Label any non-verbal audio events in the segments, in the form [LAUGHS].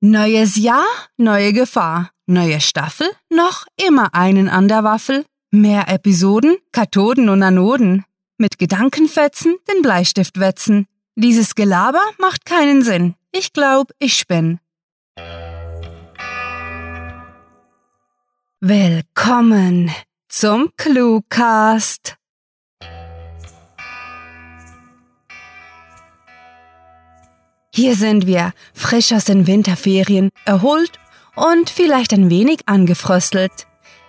Neues Jahr, neue Gefahr. Neue Staffel, noch immer einen an der Waffel. Mehr Episoden, Kathoden und Anoden. Mit Gedankenfetzen den Bleistift wetzen. Dieses Gelaber macht keinen Sinn. Ich glaub, ich spinn. Willkommen zum Cluecast. Hier sind wir, frisch aus den Winterferien, erholt und vielleicht ein wenig angefröstelt.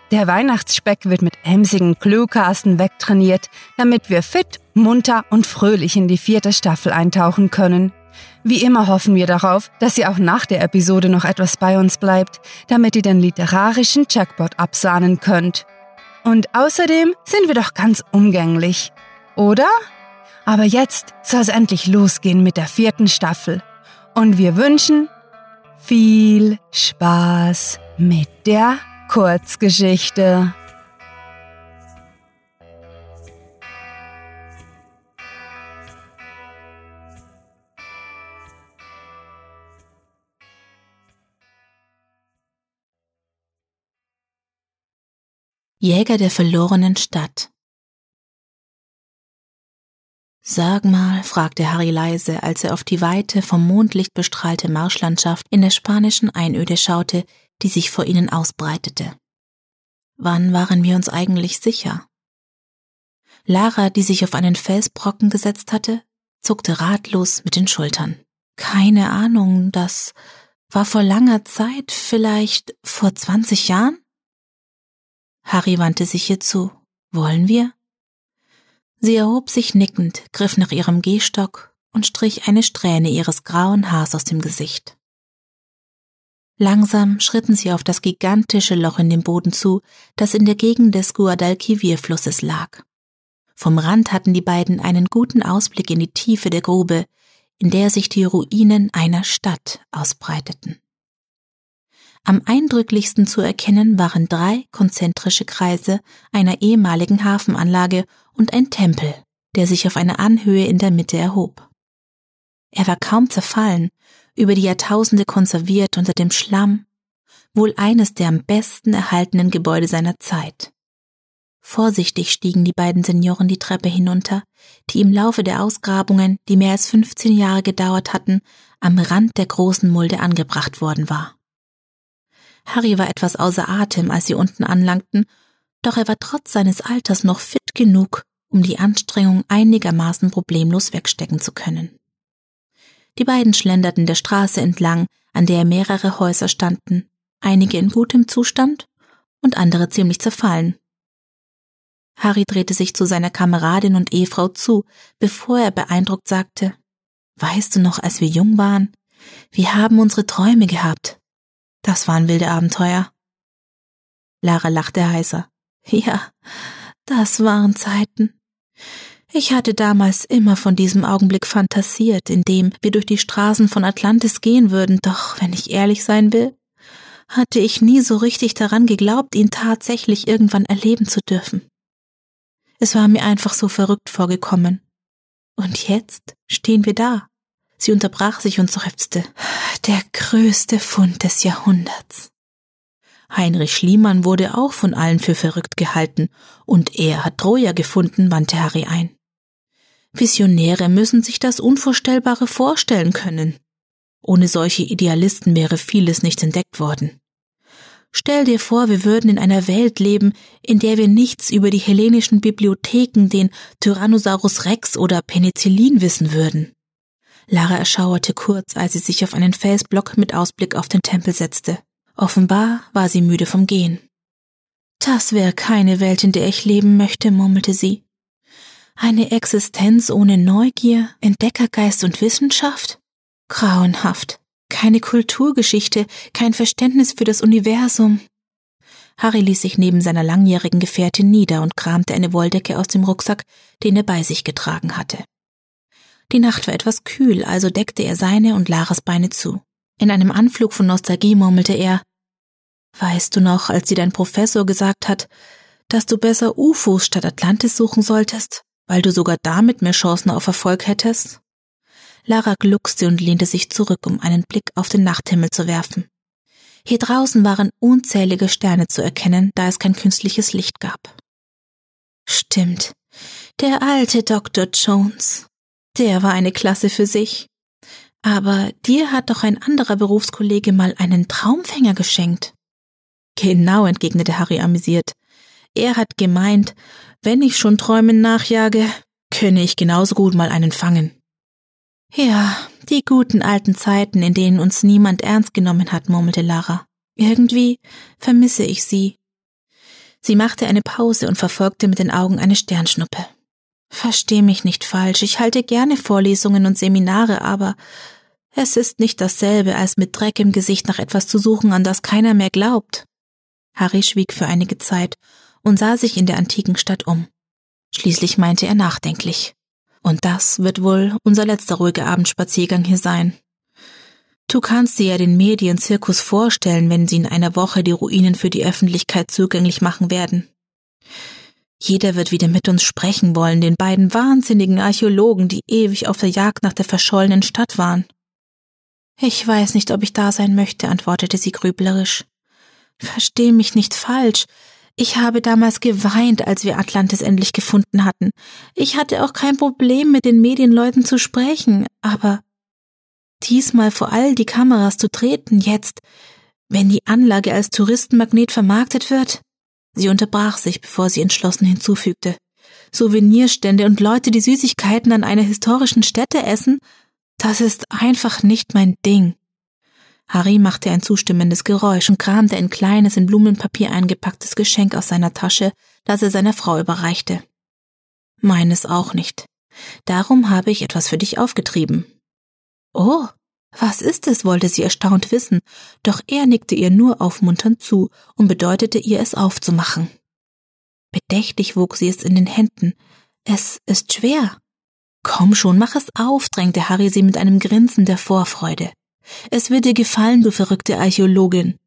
Der Weihnachtsspeck wird mit emsigen Cluecasten wegtrainiert, damit wir fit, munter und fröhlich in die vierte Staffel eintauchen können. Wie immer hoffen wir darauf, dass ihr auch nach der Episode noch etwas bei uns bleibt, damit ihr den literarischen Jackpot absahnen könnt. Und außerdem sind wir doch ganz umgänglich, oder? Aber jetzt soll es endlich losgehen mit der vierten Staffel. Und wir wünschen viel Spaß mit der Kurzgeschichte. Jäger der verlorenen Stadt Sag mal, fragte Harry leise, als er auf die weite, vom Mondlicht bestrahlte Marschlandschaft in der spanischen Einöde schaute, die sich vor ihnen ausbreitete. Wann waren wir uns eigentlich sicher? Lara, die sich auf einen Felsbrocken gesetzt hatte, zuckte ratlos mit den Schultern. Keine Ahnung, das war vor langer Zeit, vielleicht vor zwanzig Jahren? Harry wandte sich ihr zu. Wollen wir? Sie erhob sich nickend, griff nach ihrem Gehstock und strich eine Strähne ihres grauen Haars aus dem Gesicht. Langsam schritten sie auf das gigantische Loch in dem Boden zu, das in der Gegend des Guadalquivir-Flusses lag. Vom Rand hatten die beiden einen guten Ausblick in die Tiefe der Grube, in der sich die Ruinen einer Stadt ausbreiteten. Am eindrücklichsten zu erkennen waren drei konzentrische Kreise einer ehemaligen Hafenanlage und ein Tempel, der sich auf einer Anhöhe in der Mitte erhob. Er war kaum zerfallen, über die Jahrtausende konserviert unter dem Schlamm, wohl eines der am besten erhaltenen Gebäude seiner Zeit. Vorsichtig stiegen die beiden Senioren die Treppe hinunter, die im Laufe der Ausgrabungen, die mehr als 15 Jahre gedauert hatten, am Rand der großen Mulde angebracht worden war. Harry war etwas außer Atem, als sie unten anlangten, doch er war trotz seines Alters noch fit genug, um die Anstrengung einigermaßen problemlos wegstecken zu können. Die beiden schlenderten der Straße entlang, an der mehrere Häuser standen, einige in gutem Zustand und andere ziemlich zerfallen. Harry drehte sich zu seiner Kameradin und Ehefrau zu, bevor er beeindruckt sagte, Weißt du noch, als wir jung waren? Wir haben unsere Träume gehabt. Das waren wilde Abenteuer. Lara lachte heiser. Ja, das waren Zeiten. Ich hatte damals immer von diesem Augenblick fantasiert, in dem wir durch die Straßen von Atlantis gehen würden, doch wenn ich ehrlich sein will, hatte ich nie so richtig daran geglaubt, ihn tatsächlich irgendwann erleben zu dürfen. Es war mir einfach so verrückt vorgekommen. Und jetzt stehen wir da. Sie unterbrach sich und seufzte. Der größte Fund des Jahrhunderts. Heinrich Schliemann wurde auch von allen für verrückt gehalten, und er hat Troja gefunden, wandte Harry ein. Visionäre müssen sich das Unvorstellbare vorstellen können. Ohne solche Idealisten wäre vieles nicht entdeckt worden. Stell dir vor, wir würden in einer Welt leben, in der wir nichts über die hellenischen Bibliotheken, den Tyrannosaurus Rex oder Penicillin wissen würden. Lara erschauerte kurz, als sie sich auf einen Felsblock mit Ausblick auf den Tempel setzte. Offenbar war sie müde vom Gehen. Das wäre keine Welt, in der ich leben möchte, murmelte sie. Eine Existenz ohne Neugier, Entdeckergeist und Wissenschaft? Grauenhaft. Keine Kulturgeschichte, kein Verständnis für das Universum. Harry ließ sich neben seiner langjährigen Gefährtin nieder und kramte eine Wolldecke aus dem Rucksack, den er bei sich getragen hatte. Die Nacht war etwas kühl, also deckte er seine und Laras Beine zu. In einem Anflug von Nostalgie murmelte er Weißt du noch, als dir dein Professor gesagt hat, dass du besser UFOs statt Atlantis suchen solltest? weil du sogar damit mehr Chancen auf Erfolg hättest? Lara gluckste und lehnte sich zurück, um einen Blick auf den Nachthimmel zu werfen. Hier draußen waren unzählige Sterne zu erkennen, da es kein künstliches Licht gab. Stimmt, der alte Dr. Jones. Der war eine Klasse für sich. Aber dir hat doch ein anderer Berufskollege mal einen Traumfänger geschenkt. Genau, entgegnete Harry amüsiert. Er hat gemeint, wenn ich schon Träumen nachjage, könne ich genauso gut mal einen fangen. Ja, die guten alten Zeiten, in denen uns niemand ernst genommen hat, murmelte Lara. Irgendwie vermisse ich sie. Sie machte eine Pause und verfolgte mit den Augen eine Sternschnuppe. Versteh mich nicht falsch, ich halte gerne Vorlesungen und Seminare, aber es ist nicht dasselbe, als mit Dreck im Gesicht nach etwas zu suchen, an das keiner mehr glaubt. Harry schwieg für einige Zeit und sah sich in der antiken Stadt um. Schließlich meinte er nachdenklich. Und das wird wohl unser letzter ruhiger Abendspaziergang hier sein. Du kannst dir ja den Medienzirkus vorstellen, wenn sie in einer Woche die Ruinen für die Öffentlichkeit zugänglich machen werden. Jeder wird wieder mit uns sprechen wollen, den beiden wahnsinnigen Archäologen, die ewig auf der Jagd nach der verschollenen Stadt waren. Ich weiß nicht, ob ich da sein möchte, antwortete sie grüblerisch. Versteh mich nicht falsch. Ich habe damals geweint, als wir Atlantis endlich gefunden hatten. Ich hatte auch kein Problem, mit den Medienleuten zu sprechen, aber diesmal vor all die Kameras zu treten, jetzt, wenn die Anlage als Touristenmagnet vermarktet wird? Sie unterbrach sich, bevor sie entschlossen hinzufügte. Souvenirstände und Leute, die Süßigkeiten an einer historischen Stätte essen, das ist einfach nicht mein Ding. Harry machte ein zustimmendes Geräusch und kramte ein kleines, in Blumenpapier eingepacktes Geschenk aus seiner Tasche, das er seiner Frau überreichte. Meines auch nicht. Darum habe ich etwas für dich aufgetrieben. Oh, was ist es? wollte sie erstaunt wissen, doch er nickte ihr nur aufmunternd zu und bedeutete ihr, es aufzumachen. Bedächtig wog sie es in den Händen. Es ist schwer. Komm schon, mach es auf, drängte Harry sie mit einem Grinsen der Vorfreude. Es wird dir gefallen, du verrückte Archäologin.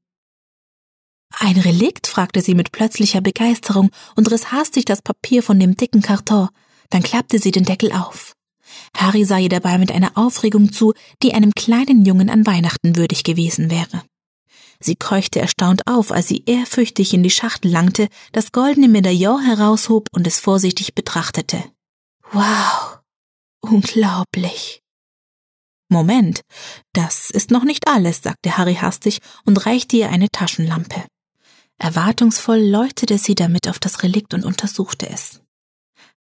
Ein Relikt? fragte sie mit plötzlicher Begeisterung und riss hastig das Papier von dem dicken Karton. Dann klappte sie den Deckel auf. Harry sah ihr dabei mit einer Aufregung zu, die einem kleinen Jungen an Weihnachten würdig gewesen wäre. Sie keuchte erstaunt auf, als sie ehrfürchtig in die Schachtel langte, das goldene Medaillon heraushob und es vorsichtig betrachtete. Wow, unglaublich. Moment, das ist noch nicht alles, sagte Harry hastig und reichte ihr eine Taschenlampe. Erwartungsvoll leuchtete sie damit auf das Relikt und untersuchte es.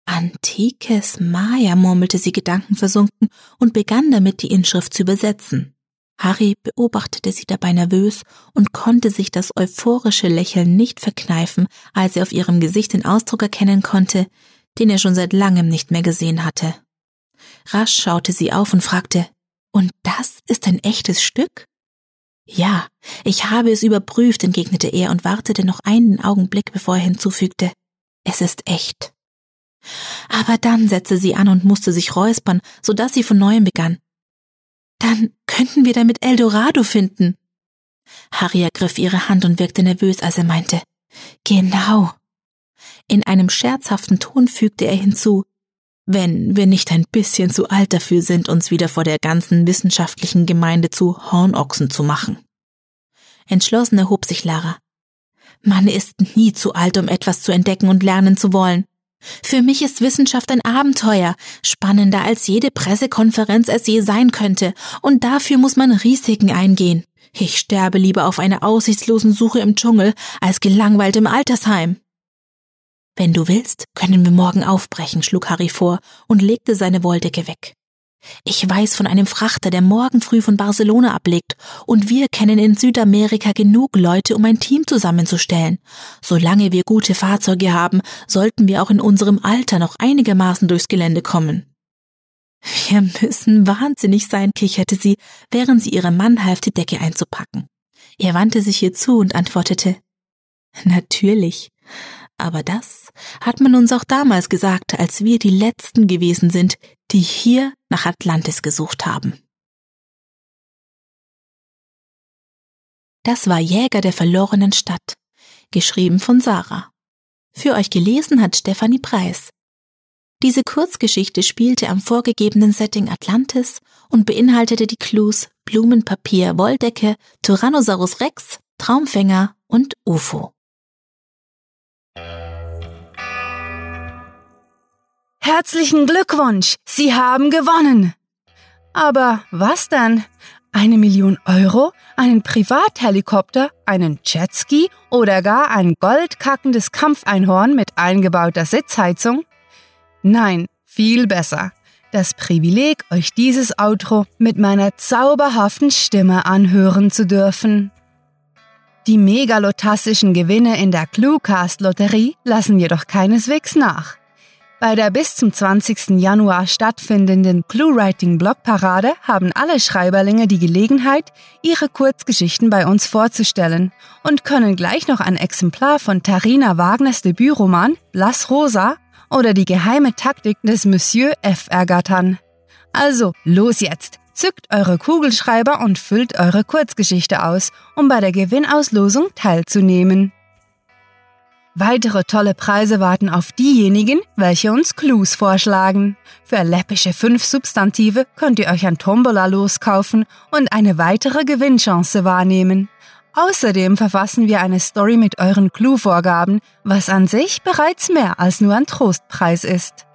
Antikes Maya, murmelte sie gedankenversunken und begann damit, die Inschrift zu übersetzen. Harry beobachtete sie dabei nervös und konnte sich das euphorische Lächeln nicht verkneifen, als er auf ihrem Gesicht den Ausdruck erkennen konnte, den er schon seit langem nicht mehr gesehen hatte. Rasch schaute sie auf und fragte, und das ist ein echtes Stück? Ja, ich habe es überprüft, entgegnete er und wartete noch einen Augenblick, bevor er hinzufügte. Es ist echt. Aber dann setzte sie an und musste sich räuspern, so dass sie von neuem begann. Dann könnten wir damit Eldorado finden. Harry ergriff ihre Hand und wirkte nervös, als er meinte, Genau. In einem scherzhaften Ton fügte er hinzu, wenn wir nicht ein bisschen zu alt dafür sind, uns wieder vor der ganzen wissenschaftlichen Gemeinde zu Hornochsen zu machen. Entschlossen erhob sich Lara. Man ist nie zu alt, um etwas zu entdecken und lernen zu wollen. Für mich ist Wissenschaft ein Abenteuer, spannender als jede Pressekonferenz es je sein könnte, und dafür muss man Risiken eingehen. Ich sterbe lieber auf einer aussichtslosen Suche im Dschungel als gelangweilt im Altersheim. Wenn du willst, können wir morgen aufbrechen, schlug Harry vor und legte seine Wolldecke weg. Ich weiß von einem Frachter, der morgen früh von Barcelona ablegt, und wir kennen in Südamerika genug Leute, um ein Team zusammenzustellen. Solange wir gute Fahrzeuge haben, sollten wir auch in unserem Alter noch einigermaßen durchs Gelände kommen. Wir müssen wahnsinnig sein, kicherte sie, während sie ihrem Mann half, die Decke einzupacken. Er wandte sich ihr zu und antwortete Natürlich. Aber das hat man uns auch damals gesagt, als wir die Letzten gewesen sind, die hier nach Atlantis gesucht haben. Das war Jäger der verlorenen Stadt, geschrieben von Sarah. Für euch gelesen hat Stefanie Preis. Diese Kurzgeschichte spielte am vorgegebenen Setting Atlantis und beinhaltete die Clues Blumenpapier, Wolldecke, Tyrannosaurus Rex, Traumfänger und UFO. Herzlichen Glückwunsch, Sie haben gewonnen. Aber was denn? Eine Million Euro? Einen Privathelikopter? Einen Jetski? Oder gar ein goldkackendes Kampfeinhorn mit eingebauter Sitzheizung? Nein, viel besser. Das Privileg, euch dieses Outro mit meiner zauberhaften Stimme anhören zu dürfen. Die megalotastischen Gewinne in der Cluecast-Lotterie lassen jedoch keineswegs nach. Bei der bis zum 20. Januar stattfindenden Clue-Writing-Blogparade haben alle Schreiberlinge die Gelegenheit, ihre Kurzgeschichten bei uns vorzustellen und können gleich noch ein Exemplar von Tarina Wagners Debütroman Blass Rosa oder die geheime Taktik des Monsieur F ergattern. Also, los jetzt! Zückt eure Kugelschreiber und füllt eure Kurzgeschichte aus, um bei der Gewinnauslosung teilzunehmen. Weitere tolle Preise warten auf diejenigen, welche uns Clues vorschlagen. Für läppische fünf Substantive könnt ihr euch ein Tombola loskaufen und eine weitere Gewinnchance wahrnehmen. Außerdem verfassen wir eine Story mit euren Clue-Vorgaben, was an sich bereits mehr als nur ein Trostpreis ist.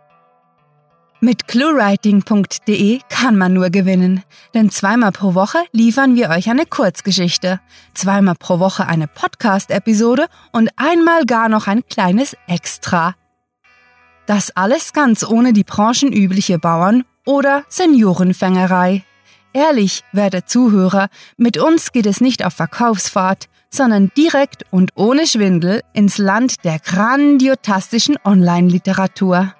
Mit cluewriting.de kann man nur gewinnen, denn zweimal pro Woche liefern wir euch eine Kurzgeschichte, zweimal pro Woche eine Podcast-Episode und einmal gar noch ein kleines Extra. Das alles ganz ohne die branchenübliche Bauern- oder Seniorenfängerei. Ehrlich, werte Zuhörer, mit uns geht es nicht auf Verkaufsfahrt, sondern direkt und ohne Schwindel ins Land der grandiotastischen Online-Literatur.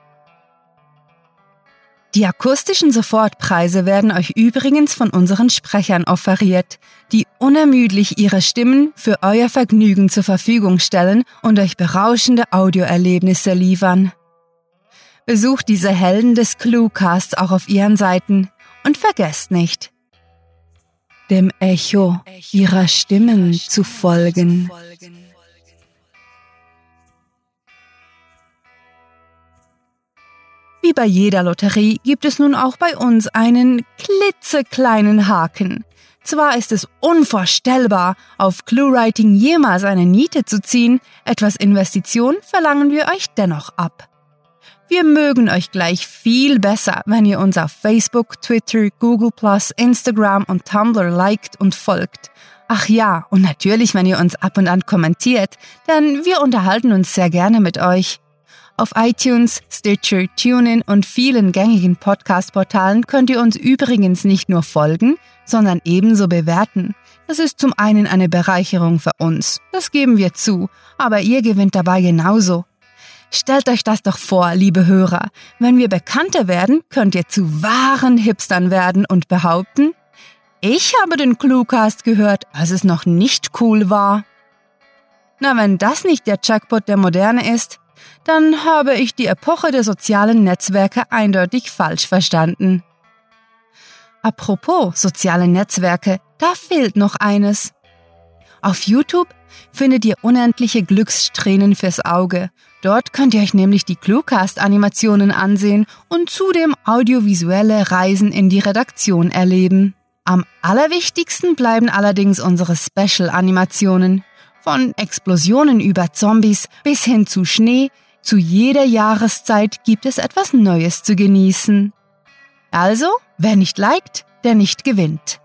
Die akustischen Sofortpreise werden euch übrigens von unseren Sprechern offeriert, die unermüdlich ihre Stimmen für euer Vergnügen zur Verfügung stellen und euch berauschende Audioerlebnisse liefern. Besucht diese Helden des Cluecasts auch auf ihren Seiten und vergesst nicht, dem Echo ihrer Stimmen zu folgen. Wie bei jeder Lotterie gibt es nun auch bei uns einen klitzekleinen Haken. Zwar ist es unvorstellbar, auf ClueWriting jemals eine Niete zu ziehen, etwas Investition verlangen wir euch dennoch ab. Wir mögen euch gleich viel besser, wenn ihr uns auf Facebook, Twitter, Google+, Instagram und Tumblr liked und folgt. Ach ja, und natürlich, wenn ihr uns ab und an kommentiert, denn wir unterhalten uns sehr gerne mit euch. Auf iTunes, Stitcher, TuneIn und vielen gängigen Podcast-Portalen könnt ihr uns übrigens nicht nur folgen, sondern ebenso bewerten. Das ist zum einen eine Bereicherung für uns, das geben wir zu, aber ihr gewinnt dabei genauso. Stellt euch das doch vor, liebe Hörer, wenn wir bekannter werden, könnt ihr zu wahren Hipstern werden und behaupten, ich habe den Cluecast gehört, als es noch nicht cool war. Na, wenn das nicht der Jackpot der Moderne ist, dann habe ich die Epoche der sozialen Netzwerke eindeutig falsch verstanden. Apropos soziale Netzwerke, da fehlt noch eines. Auf YouTube findet ihr unendliche Glückssträhnen fürs Auge. Dort könnt ihr euch nämlich die Cluecast-Animationen ansehen und zudem audiovisuelle Reisen in die Redaktion erleben. Am allerwichtigsten bleiben allerdings unsere Special-Animationen. Von Explosionen über Zombies bis hin zu Schnee, zu jeder Jahreszeit gibt es etwas Neues zu genießen. Also, wer nicht liked, der nicht gewinnt.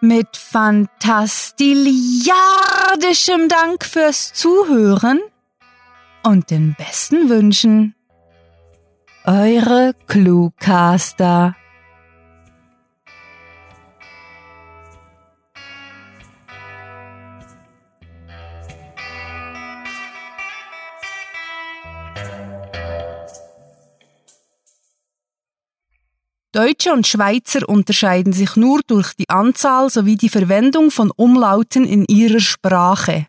Mit fantastiliardischem Dank fürs Zuhören und den besten Wünschen. Eure Cluecaster. Deutsche und Schweizer unterscheiden sich nur durch die Anzahl sowie die Verwendung von Umlauten in ihrer Sprache.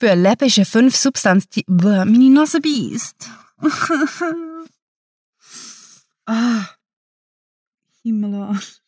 Für läppische fünf Substantive. Meine Nase beißt. [LAUGHS] ah. Himmelarsch.